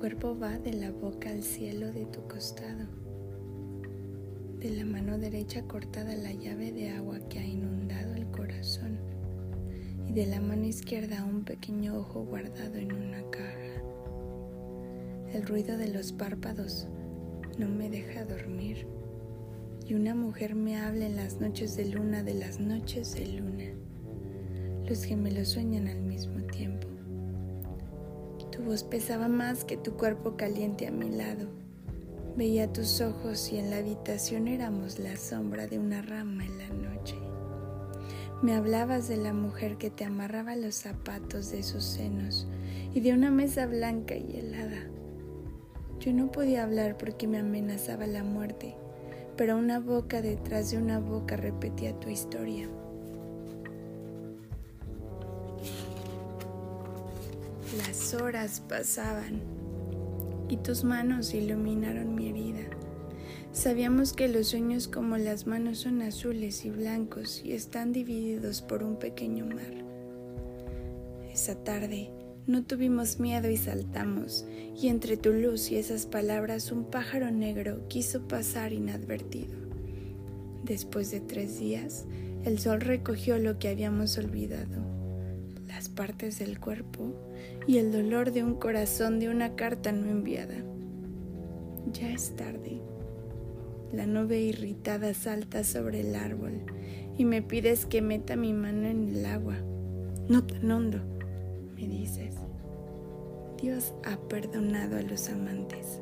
cuerpo va de la boca al cielo de tu costado. De la mano derecha cortada la llave de agua que ha inundado el corazón y de la mano izquierda un pequeño ojo guardado en una caja. El ruido de los párpados no me deja dormir y una mujer me habla en las noches de luna de las noches de luna. Los gemelos sueñan al mismo tiempo. Voz pesaba más que tu cuerpo caliente a mi lado. Veía tus ojos y en la habitación éramos la sombra de una rama en la noche. Me hablabas de la mujer que te amarraba los zapatos de sus senos y de una mesa blanca y helada. Yo no podía hablar porque me amenazaba la muerte, pero una boca detrás de una boca repetía tu historia. Las horas pasaban y tus manos iluminaron mi herida. Sabíamos que los sueños como las manos son azules y blancos y están divididos por un pequeño mar. Esa tarde no tuvimos miedo y saltamos, y entre tu luz y esas palabras un pájaro negro quiso pasar inadvertido. Después de tres días, el sol recogió lo que habíamos olvidado, las partes del cuerpo y el dolor de un corazón de una carta no enviada. Ya es tarde. La nube irritada salta sobre el árbol y me pides que meta mi mano en el agua. No tan hondo, me dices. Dios ha perdonado a los amantes.